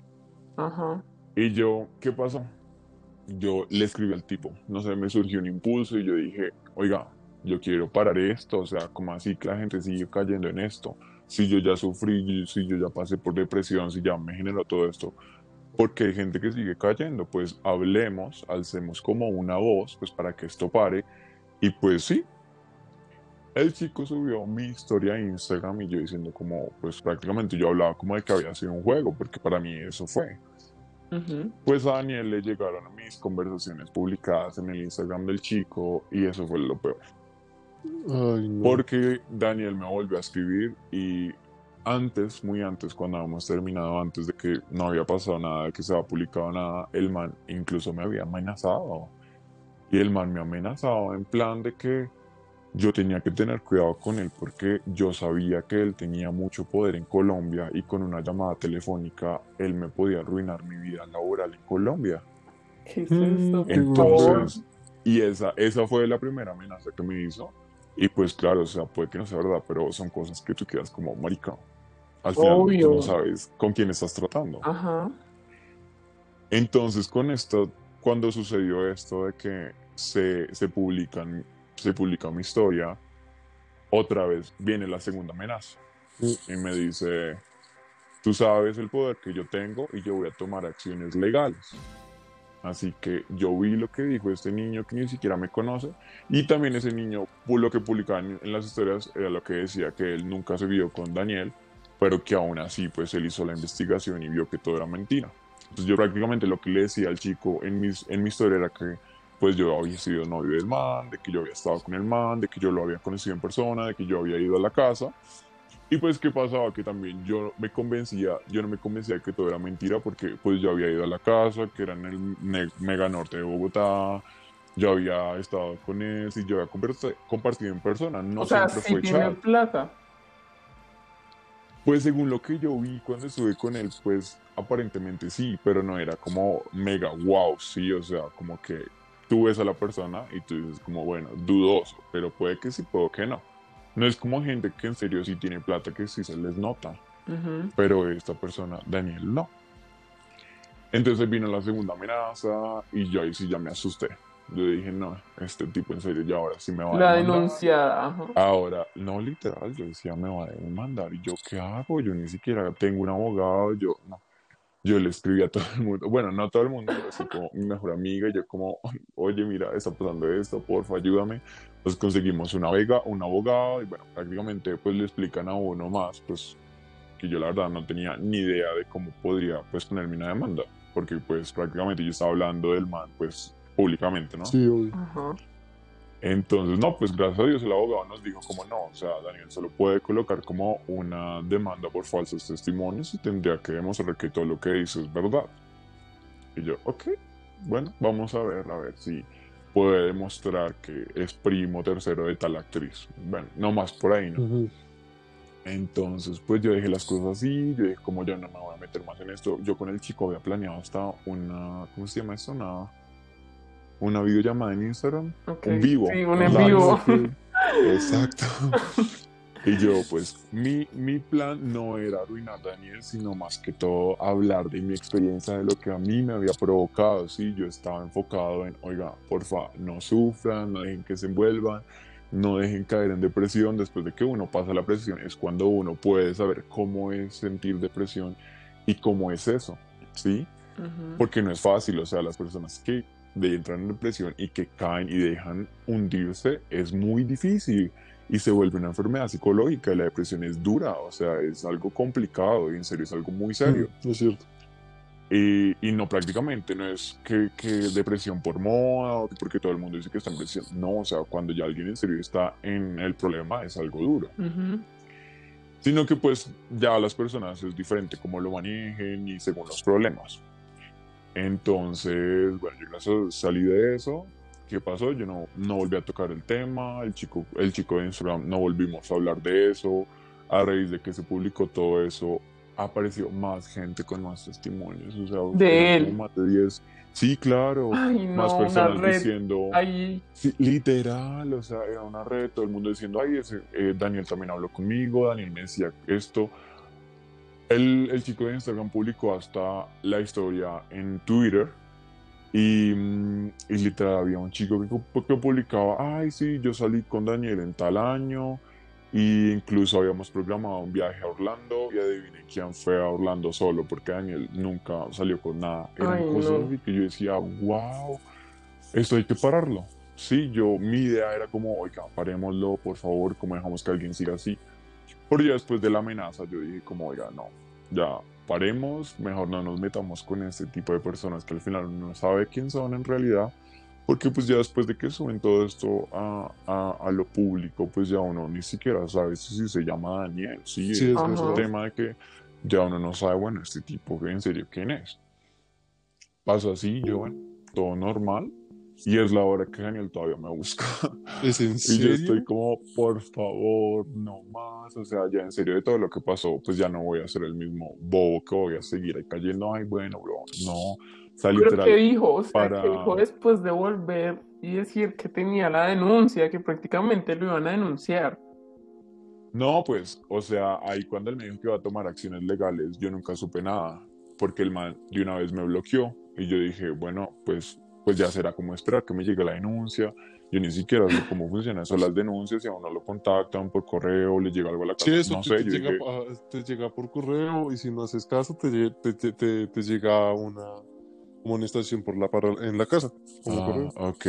A: Ajá.
B: Y yo, ¿qué pasó? Yo le escribí al tipo, no sé, me surgió un impulso y yo dije, oiga, yo quiero parar esto, o sea, como así que la gente sigue cayendo en esto si yo ya sufrí, si yo ya pasé por depresión, si ya me generó todo esto, porque hay gente que sigue cayendo, pues hablemos, alcemos como una voz, pues para que esto pare, y pues sí, el chico subió mi historia a Instagram y yo diciendo como, pues prácticamente yo hablaba como de que había sido un juego, porque para mí eso fue. Pues a Daniel le llegaron mis conversaciones publicadas en el Instagram del chico y eso fue lo peor. Porque Daniel me volvió a escribir y antes, muy antes, cuando habíamos terminado, antes de que no había pasado nada, de que se había publicado nada, el man incluso me había amenazado. Y el man me amenazaba en plan de que yo tenía que tener cuidado con él porque yo sabía que él tenía mucho poder en Colombia y con una llamada telefónica él me podía arruinar mi vida laboral en Colombia.
A: ¿Qué es esto?
B: Entonces, y esa, esa fue la primera amenaza que me hizo. Y pues claro, o sea, puede que no sea verdad, pero son cosas que tú quedas como marica. Al final tú no sabes con quién estás tratando.
A: Ajá.
B: Entonces, con esto, cuando sucedió esto de que se, se publican se publica mi historia, otra vez viene la segunda amenaza y me dice, tú sabes el poder que yo tengo y yo voy a tomar acciones legales. Así que yo vi lo que dijo este niño que ni siquiera me conoce y también ese niño lo que publicaba en, las historias era lo que decía que él nunca se vio con Daniel, pero que aún así pues él hizo la investigación y vio que todo era mentira. Entonces yo prácticamente lo que le decía al chico en, mis, en mi historia era que pues yo había sido novio del man, de que yo había estado con el man, de que yo lo había conocido en persona, de que yo había ido a la casa. Y pues, ¿qué pasaba? Que también yo me convencía, yo no me convencía de que todo era mentira porque pues yo había ido a la casa, que era en el mega norte de Bogotá, yo había estado con él y yo había compartido en persona, no
A: o sea,
B: siempre
A: sí
B: fue
A: tiene plata.
B: Pues según lo que yo vi cuando estuve con él, pues aparentemente sí, pero no era como mega wow, sí, o sea, como que tú ves a la persona y tú dices como, bueno, dudoso, pero puede que sí, puede que no. No es como gente que en serio sí tiene plata, que sí se les nota. Pero esta persona, Daniel, no. Entonces vino la segunda amenaza y yo ahí sí ya me asusté. Yo dije, no, este tipo en serio ya ahora sí me va a
A: La denuncia.
B: Ahora, no literal, yo decía, me va a demandar. ¿Y yo qué hago? Yo ni siquiera tengo un abogado, yo no yo le escribí a todo el mundo, bueno, no a todo el mundo, así como mi mejor amiga, y yo como, oye, mira, está pasando esto, porfa, ayúdame. Pues conseguimos una vega, un abogado, y bueno, prácticamente pues le explican a uno más, pues que yo la verdad no tenía ni idea de cómo podría pues ponerme una demanda, porque pues prácticamente yo estaba hablando del man pues públicamente, ¿no?
C: Sí, obvio.
A: Ajá.
B: Entonces, no, pues gracias a Dios el abogado nos dijo como no, o sea, Daniel solo puede colocar como una demanda por falsos testimonios y tendría que demostrar que todo lo que hizo es verdad. Y yo, ok, bueno, vamos a ver, a ver si puede demostrar que es primo tercero de tal actriz. Bueno, no más por ahí, ¿no? Entonces, pues yo dejé las cosas así, yo dije, como yo no me voy a meter más en esto, yo con el chico había planeado hasta una, ¿cómo se llama esto? Una una videollamada en Instagram,
A: Okay.
B: un vivo.
A: Sí, un en vivo.
B: Exacto. Y yo, pues, mi, mi plan no era arruinar a Daniel, sino más que todo hablar de mi experiencia, de lo que a mí me había provocado. Sí, yo estaba enfocado en, oiga, porfa, no sufran, no dejen que se envuelvan, no dejen caer en depresión. Después de que uno pasa la presión, es cuando uno puede saber cómo es sentir depresión y cómo es eso, ¿sí? Porque no es fácil, o sea, las personas que de entrar en depresión y que caen y dejan hundirse es muy difícil y se vuelve una enfermedad psicológica la depresión es dura, o sea, es algo complicado y en serio es algo muy serio.
C: Mm, es cierto.
B: Y, y no prácticamente, no es que, que depresión por moda o porque todo el mundo dice que está en depresión, no, o sea, cuando ya alguien en serio está en el problema es algo duro
A: Ujú.
B: sino que pues ya las personas es diferente cómo lo manejen y según los problemas. Entonces, bueno, yo gracias salí de eso. ¿Qué pasó? Yo no, no volví a tocar el tema, el chico, el chico de Instagram no volvimos a hablar de eso. A raíz de que se publicó todo eso, apareció más gente con más testimonios. O sea,
A: De él.
B: más de 10. Sí, claro.
A: Ay,
B: más
A: no, una
B: personas diciendo. Sí, literal, o sea, era una red, todo el mundo diciendo, ay, ese, eh, Daniel también habló conmigo, Daniel me decía esto. El, el chico de Instagram publicó hasta la historia en Twitter y, mm, y literal había un chico que, que publicaba, ay, sí, yo salí con Daniel en tal año y incluso habíamos programado un viaje a Orlando y adivinen quién fue a Orlando solo porque Daniel nunca salió con nada. Eran
A: Ay,
B: cosas
A: no.
B: que yo decía, wow, esto hay que pararlo. Sí, yo, mi idea era como, oiga, parémoslo, por favor, como dejamos que alguien siga así. Ya después de la amenaza, yo dije como, oiga, no, ya, paremos, mejor no nos metamos con este tipo de personas que al final uno no sabe quién son en realidad, porque pues ya después de que suben todo esto a, a, lo público, pues ya uno ni siquiera sabe si se llama Daniel, sí, es, un tema de que ya uno no sabe, bueno, este tipo en serio quién es. Pasa así, yo, bueno, todo normal, y es la hora que Daniel todavía me busca.
C: ¿Es en serio?
B: Y yo estoy como, por favor, no más. O sea, ya en serio de todo lo que pasó, pues ya no voy a ser el mismo bobo que voy a seguir ahí cayendo. Ay, bueno, bro, no.
A: O sea, literal, ¿qué dijo? O sea, ¿qué dijo después de volver y decir que tenía la denuncia, que prácticamente lo iban a denunciar?
B: No, pues, o sea, ahí cuando él me dijo que iba a tomar acciones legales, yo nunca supe nada, porque el man de una vez me bloqueó y yo dije, bueno, pues pues ya será como esperar que me llegue la denuncia. Yo ni siquiera sé cómo funcionan eso las denuncias, si a uno lo contactan por correo, le llega algo a la casa.
C: Sí, eso no te, sé, te, llega, te, llega, por correo y si no haces caso, te, te llega una amonestación por la en la casa.
B: Como ah, ok,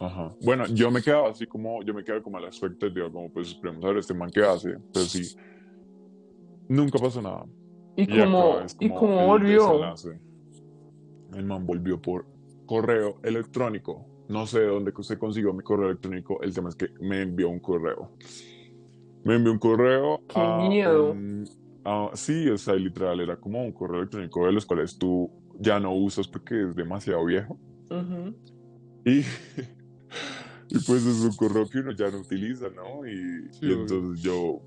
B: ajá. Bueno, yo me quedaba así como, yo me quedaba como a la expectativa, como pues esperemos a ver este man qué hace, pero sí, nunca pasó nada.
A: ¿Y, cómo, ¿y cómo volvió?
B: El man volvió por correo electrónico. No sé de dónde se consiguió mi correo electrónico. El tema es que me envió un correo. Me envió un correo.
A: ¡Qué miedo!
B: sí, o sea, literal, era como un correo electrónico de los cuales tú ya no usas porque es demasiado viejo. y, y pues es un correo que uno ya no utiliza, ¿no? Y, entonces yo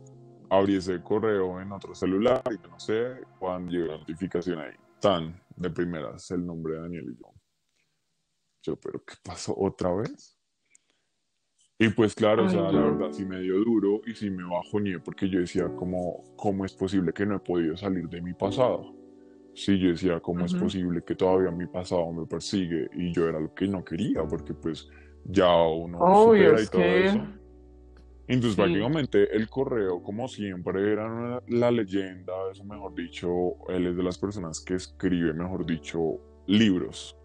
B: abrí ese correo en otro celular y no sé cuándo llegó la notificación ahí. Tan de primeras el nombre de Daniel y yo. Yo, pero ¿qué pasó otra vez? Y pues claro, o sea, la verdad sí me dio duro y sí me bajoné porque yo decía, ¿cómo, ¿cómo es posible que no he podido salir de mi pasado? Sí, yo decía, ¿cómo es posible que todavía mi pasado me persigue? Y yo era lo que no quería, porque pues ya uno supera y todo eso. Entonces, prácticamente el correo, como siempre, era la leyenda, eso mejor dicho, él es de las personas que escribe, mejor dicho, libros.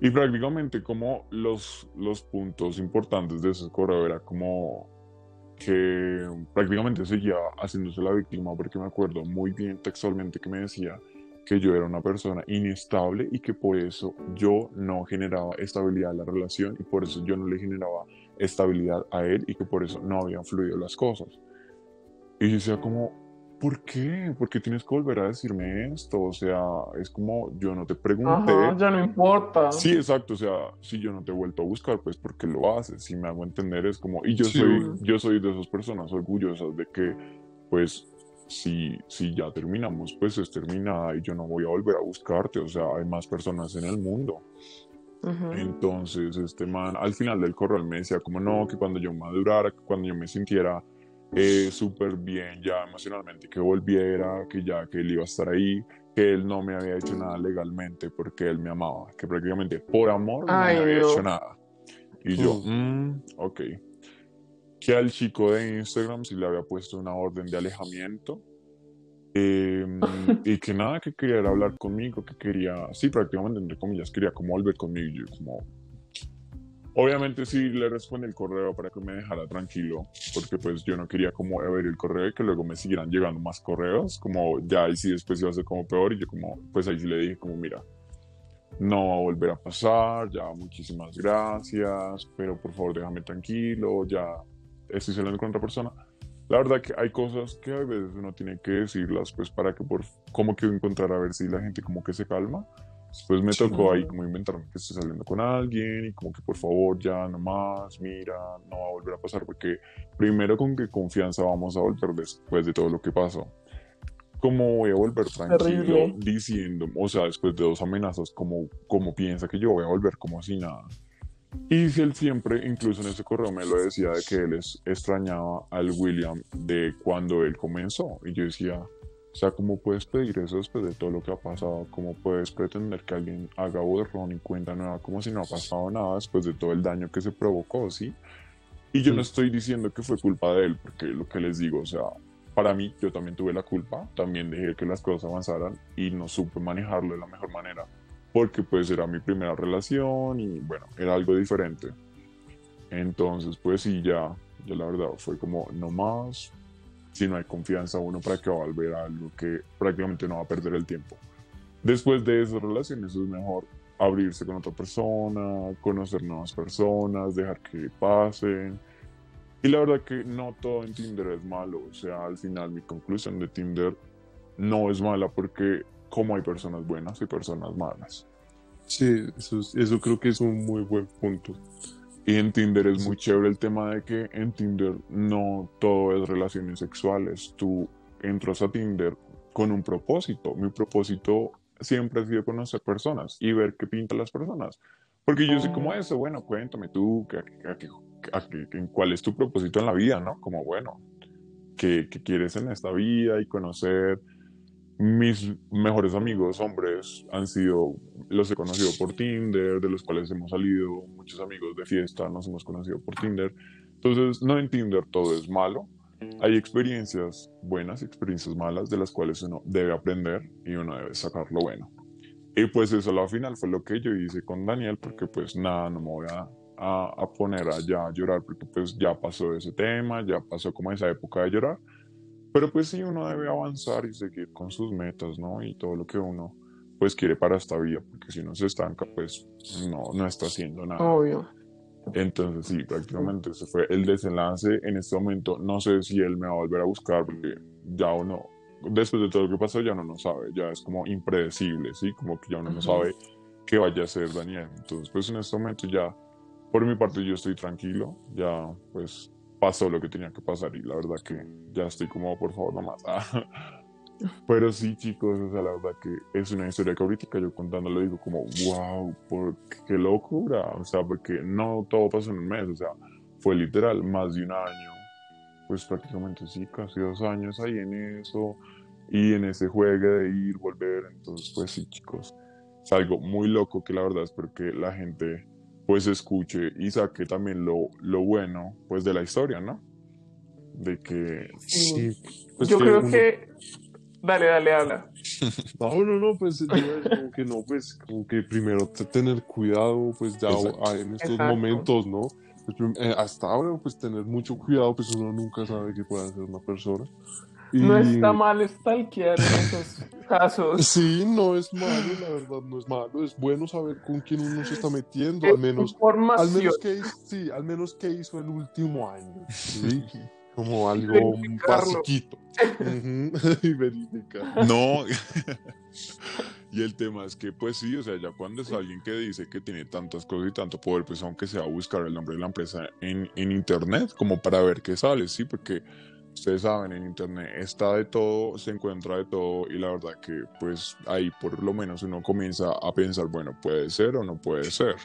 B: Y prácticamente como los, los puntos importantes de ese correo era como que prácticamente seguía haciéndose la víctima porque me acuerdo muy bien textualmente que me decía que yo era una persona inestable y que por eso yo no generaba estabilidad en la relación y por eso yo no le generaba estabilidad a él y que por eso no habían fluido las cosas. Y yo decía como, ¿por qué? ¿Por qué tienes que volver a decirme esto? O sea, es como yo no te pregunté.
A: ya no importa.
B: Sí, exacto. O sea, si yo no te he vuelto a buscar, pues ¿por qué lo haces? Si me hago entender es como, y yo soy, yo soy de esas personas orgullosas de que, pues, si, si ya terminamos, pues es terminada y yo no voy a volver a buscarte. O sea, hay más personas en el mundo. Entonces, este man, al final del correo me decía como no, que cuando yo madurara, que cuando yo me sintiera eh, súper bien ya emocionalmente, que volviera, que ya que él iba a estar ahí, que él no me había hecho nada legalmente porque él me amaba, que prácticamente por amor no me había hecho nada. Y yo, mm, ok. Que al chico de Instagram si le había puesto una orden de alejamiento. Em, y que nada, que quería hablar conmigo, que quería, sí, prácticamente entre comillas, quería como volver conmigo. Y yo como, Obviamente sí le respondí el correo para que me dejara tranquilo, porque pues yo no quería como ver el correo y que luego me siguieran llegando más correos, como ya y sí después iba a ser como peor y yo como, pues ahí sí le dije como mira, no va a volver a pasar, ya muchísimas gracias, pero por favor déjame tranquilo, ya estoy saliendo con otra persona. La verdad que hay cosas que a veces uno tiene que decirlas pues para que por como que encontrar a ver si la gente como que se calma Después me tocó ahí como inventarme que estoy saliendo con alguien y como que por favor ya no más, mira, no va a volver a pasar porque primero con qué confianza vamos a volver después de todo lo que pasó. ¿Cómo voy a volver tranquilo diciendo, o sea, después de dos amenazas, como, como piensa que yo voy a volver como si nada? Y si él siempre, incluso en ese correo me lo decía de que él extrañaba al William de cuando él comenzó. Y yo decía, sea, ¿cómo puedes pedir eso después de todo lo que ha pasado? ¿Cómo puedes pretender que alguien haga borrón y cuenta nueva como si no ha pasado nada después de todo el daño que se provocó, ¿sí? Y yo no estoy diciendo que fue culpa de él, porque lo que les digo, o sea, para mí yo también tuve la culpa, también dejé que las cosas avanzaran y no supe manejarlo de la mejor manera, porque pues era mi primera relación y bueno, era algo diferente. Entonces, pues sí, ya, ya la verdad fue como, no más, si no hay confianza uno para que va a volver a algo que prácticamente no va a perder el tiempo. Después de esas relaciones es mejor abrirse con otra persona, conocer nuevas personas, dejar que pasen. Y la verdad que no todo en Tinder es malo. O sea, al final mi conclusión de Tinder no es mala porque como hay personas buenas y personas malas.
C: Sí, eso, eso creo que es un muy buen punto.
B: Y en Tinder es muy chévere el tema de que en Tinder no todo es relaciones sexuales. Tú entras a Tinder con un propósito. Mi propósito siempre ha sido conocer personas y ver qué pintan las personas. Porque yo soy como eso, bueno, cuéntame tú, cuál es tu propósito en la vida, ¿no? Como, bueno, ¿qué, ¿qué, quieres en esta vida y conocer mis mejores amigos hombres han sido, los he conocido por Tinder, de los cuales hemos salido, muchos amigos de fiesta nos hemos conocido por Tinder. Entonces, no en Tinder todo es malo. Hay experiencias buenas, experiencias malas, de las cuales uno debe aprender y uno debe sacar lo bueno. Y pues eso al final fue lo que yo hice con Daniel, porque pues nada, no me voy a, a, a poner allá a llorar, porque pues ya pasó ese tema, ya pasó como esa época de llorar pero pues sí, uno debe avanzar y seguir con sus metas, ¿no? Y todo lo que uno pues quiere para esta vida, porque si uno se estanca, pues no, no está haciendo nada.
A: Obvio.
B: Entonces sí, prácticamente ese fue el desenlace. En este momento no sé si él me va a volver a buscar, porque ya uno, después de todo lo que pasó, ya uno no sabe, ya es como impredecible, ¿sí? Como que ya uno no sabe qué vaya a hacer Daniel. Entonces pues en este momento ya, por mi parte yo estoy tranquilo, ya pues pasó lo que tenía que pasar y la verdad que ya estoy como, por favor, no más. Pero sí, chicos, o sea, la verdad que es una historia que ahorita yo contando lo digo como, wow, por qué locura, o sea, porque no todo pasó en un mes, o sea, fue literal más de un año, pues prácticamente sí, casi dos años ahí en eso, y en ese juego de ir, volver, entonces pues sí, chicos, es algo muy loco que la verdad es porque la gente pues escuche y saque también lo, lo bueno pues de la historia, ¿no? De que sí.
A: Pues yo creo que dale, dale, habla.
C: No, no, no, pues como que no, pues como que primero tener cuidado, pues ya en estos momentos, ¿no? Pues, eh, hasta ahora, pues tener mucho cuidado, pues uno nunca sabe qué puede hacer una persona.
A: No está mal stalkear en esos casos.
C: Sí, no es malo, la verdad, no es malo. Es bueno saber con quién uno se está metiendo, al menos. Al menos que, sí, al menos que hizo el último año. ¿sí? Como algo basiquito. y verificar.
B: No. y el tema es que, pues sí, o sea, ya cuando es alguien que dice que tiene tantas cosas y tanto poder, pues aunque sea buscar el nombre de la empresa en, en internet, como para ver qué sale, sí, porque ustedes saben, en internet está de todo, se encuentra de todo y la verdad que pues ahí por lo menos uno comienza a pensar, bueno, puede ser o no puede ser.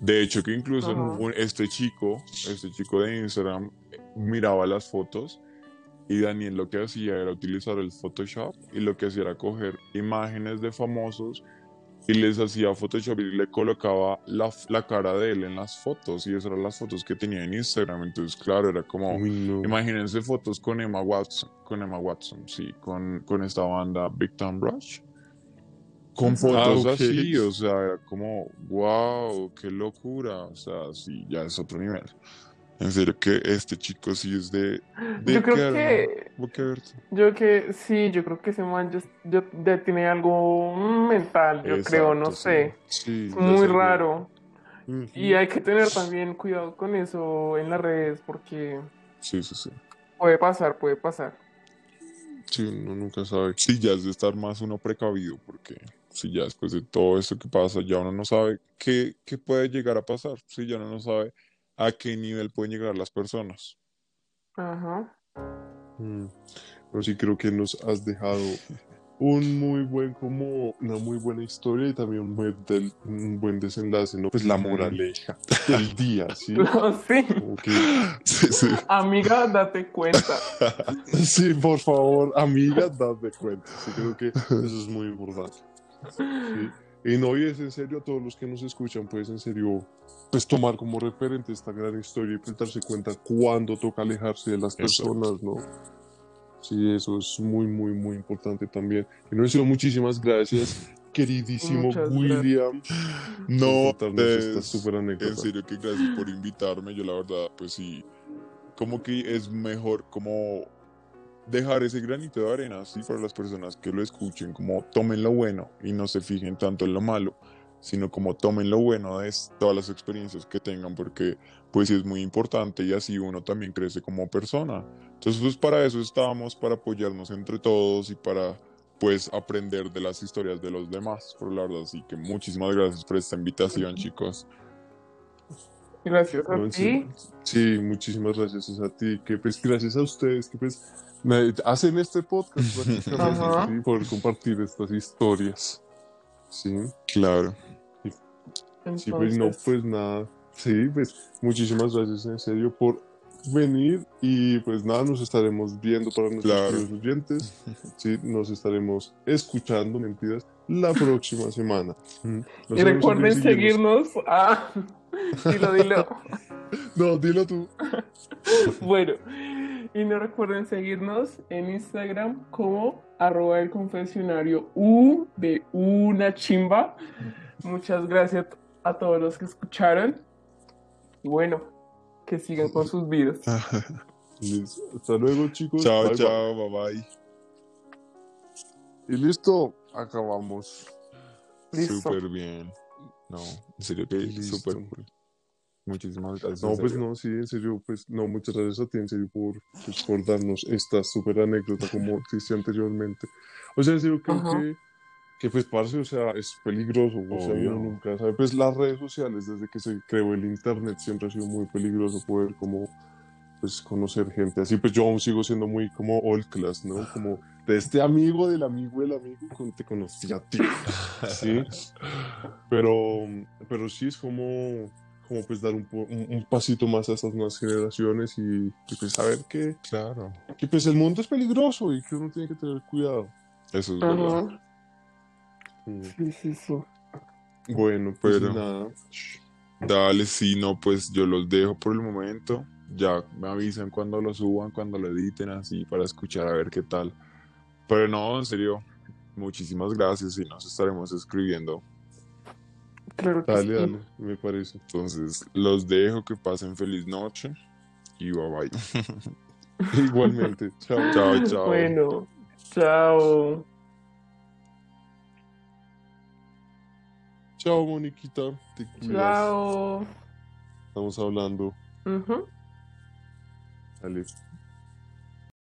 B: De hecho que incluso este chico, este chico de Instagram miraba las fotos y Daniel lo que hacía era utilizar el Photoshop y lo que hacía era coger imágenes de famosos y les hacía Photoshop y le colocaba la, la, cara de él en las fotos y esas eran las fotos que tenía en Instagram. Entonces claro era como imagínense fotos con Emma Watson con Emma Watson sí con, con esta banda Big Time Rush. Con ah, fotos así o sea era como wow qué locura o sea sí ya es otro nivel en serio que este chico sí es de...
A: yo creo que... Yo que sí, yo creo que ese man ya, tiene algo mental, yo creo, no sé. Sí, Muy raro. Y hay que tener también cuidado con eso en las redes porque...
B: Sí, sí, sí.
A: Puede pasar, puede pasar.
C: Sí, uno nunca sabe.
B: Sí, ya es de estar más uno precavido porque si ya después de todo esto que pasa, ya uno no sabe qué, qué puede llegar a pasar. Sí, ya uno no sabe a qué nivel pueden llegar las personas.
A: Ajá.
C: Mm. Pero sí creo que nos has dejado un muy buen, como una muy buena historia y también un buen, un buen desenlace, ¿no? Pues la moraleja del día, ¿sí?
A: sí. sí, Amiga, date cuenta.
C: sí, por favor, amiga, date cuenta. Sí, creo que eso es muy importante. Sí. Y no, y es en serio a todos los que nos escuchan, pues en serio, pues tomar como referente esta gran historia y pues darse cuenta cuándo toca alejarse de las personas, ¿no? Sí, eso es muy, muy, muy importante también. Y no sido muchísimas gracias, queridísimo William.
B: No, es, en serio que gracias por invitarme. Yo la verdad, pues sí, como que es mejor como dejar ese granito de arena, sí, para las personas que lo escuchen, como tomen lo bueno y no se fijen tanto en lo malo, sino como tomen lo bueno de todas las experiencias que tengan, porque pues es muy importante y así uno también crece como persona. Entonces, pues para eso estábamos, para apoyarnos entre todos y para pues aprender de las historias de los demás, por la verdad. Así que muchísimas gracias por esta invitación, chicos.
A: Gracias a ti.
C: Sí, muchísimas gracias a ti. Que pues gracias a ustedes que pues me hacen este podcast ¿sí? por compartir estas historias. Sí,
B: claro.
C: Sí, pues no, pues nada. Sí, pues muchísimas gracias en serio por venir y pues nada, nos estaremos viendo para nuestros oyentes. Sí, nos estaremos escuchando, mentiras, la próxima semana.
A: y recuerden seguirnos. Ah, dilo, dilo.
C: no, dilo tú.
A: bueno, y no recuerden seguirnos en Instagram como arroba el confesionario U de una chimba. Muchas gracias a todos los que escucharon. Y bueno, que sigan con sus vidas.
C: Hasta luego, chicos.
B: Chao, chao, bye. bye
C: Y listo, acabamos.
B: Súper bien. No, en serio que súper Muchísimas gracias.
C: No, pues no, sí, en serio, pues no, muchas gracias a ti, en serio, por, pues, por darnos esta súper anécdota como dije anteriormente. O sea, en serio, creo que, que, pues, parce, o sea, es peligroso, o sea, uno nunca sabe. Pues las redes sociales, desde que se creó el Internet, siempre ha sido muy peligroso poder como, pues, conocer gente. Así, pues, yo aún sigo siendo muy como old class, ¿no? Como de este amigo del amigo del amigo, te conocí a ti, ¿sí? Pero, pero sí es como como pues dar un, un, pasito más a estas nuevas generaciones y, pues saber que,
B: claro.
C: que pues el mundo es peligroso y que uno tiene que tener cuidado.
B: Eso es verdad.
A: Sí, sí, sí.
C: Bueno, pues
B: pero
C: nada.
B: Dale, si no, pues yo los dejo por el momento. Ya me avisan cuando lo suban, cuando lo editen, así para escuchar a ver qué tal. Pero no, en serio, muchísimas gracias y nos estaremos escribiendo
A: Claro que
C: dale, dale, me parece.
B: Entonces, los dejo, que pasen feliz noche y bye bye.
C: Igualmente, chao.
B: Chao, chao.
A: Bueno, chao.
C: Chao, Moniquita. Te cuidas.
A: Chao.
C: Estamos hablando.
A: Uh -huh.
C: Dale.